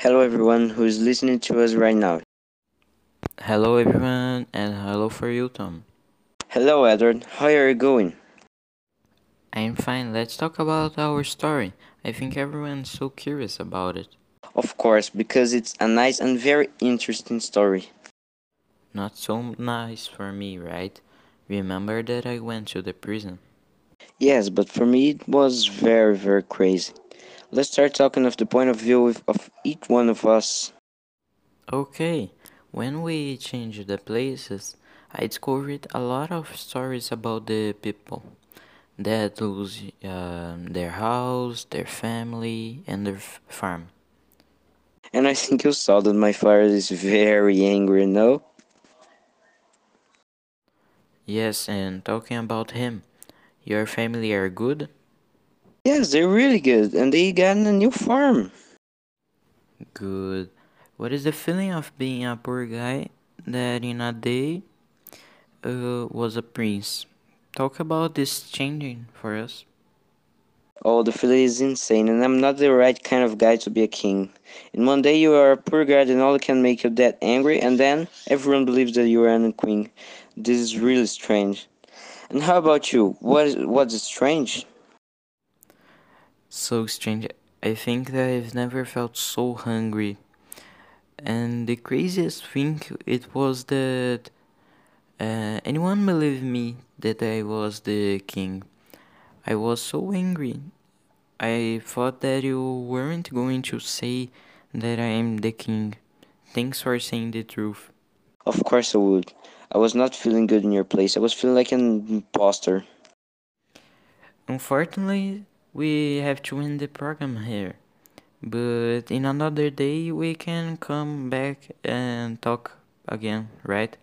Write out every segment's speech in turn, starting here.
Hello, everyone who is listening to us right now. Hello everyone and hello for you Tom. Hello, Edward. How are you going? I'm fine. Let's talk about our story. I think everyone's so curious about it. Of course, because it's a nice and very interesting story. Not so nice for me, right? Remember that I went to the prison. Yes, but for me it was very, very crazy. Let's start talking of the point of view of, of each one of us. Okay, when we changed the places, I discovered a lot of stories about the people that lose uh, their house, their family, and their f- farm. And I think you saw that my father is very angry, no? Yes, and talking about him, your family are good? Yes, they're really good, and they got a new farm. Good. What is the feeling of being a poor guy that in a day uh, was a prince? Talk about this changing for us. Oh, the feeling is insane, and I'm not the right kind of guy to be a king. In one day you are a poor guy and all can make you that angry, and then everyone believes that you are a queen. This is really strange. And how about you? What is what's strange? So strange. I think that I've never felt so hungry. And the craziest thing it was that uh, anyone believed me that I was the king. I was so angry. I thought that you weren't going to say that I am the king. Thanks for saying the truth. Of course I would. I was not feeling good in your place. I was feeling like an imposter. Unfortunately, we have to end the program here. But in another day, we can come back and talk again, right?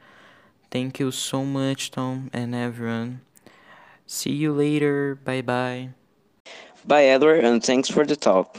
Thank you so much, Tom and everyone. See you later. Bye bye. Bye, Edward, and thanks for the talk.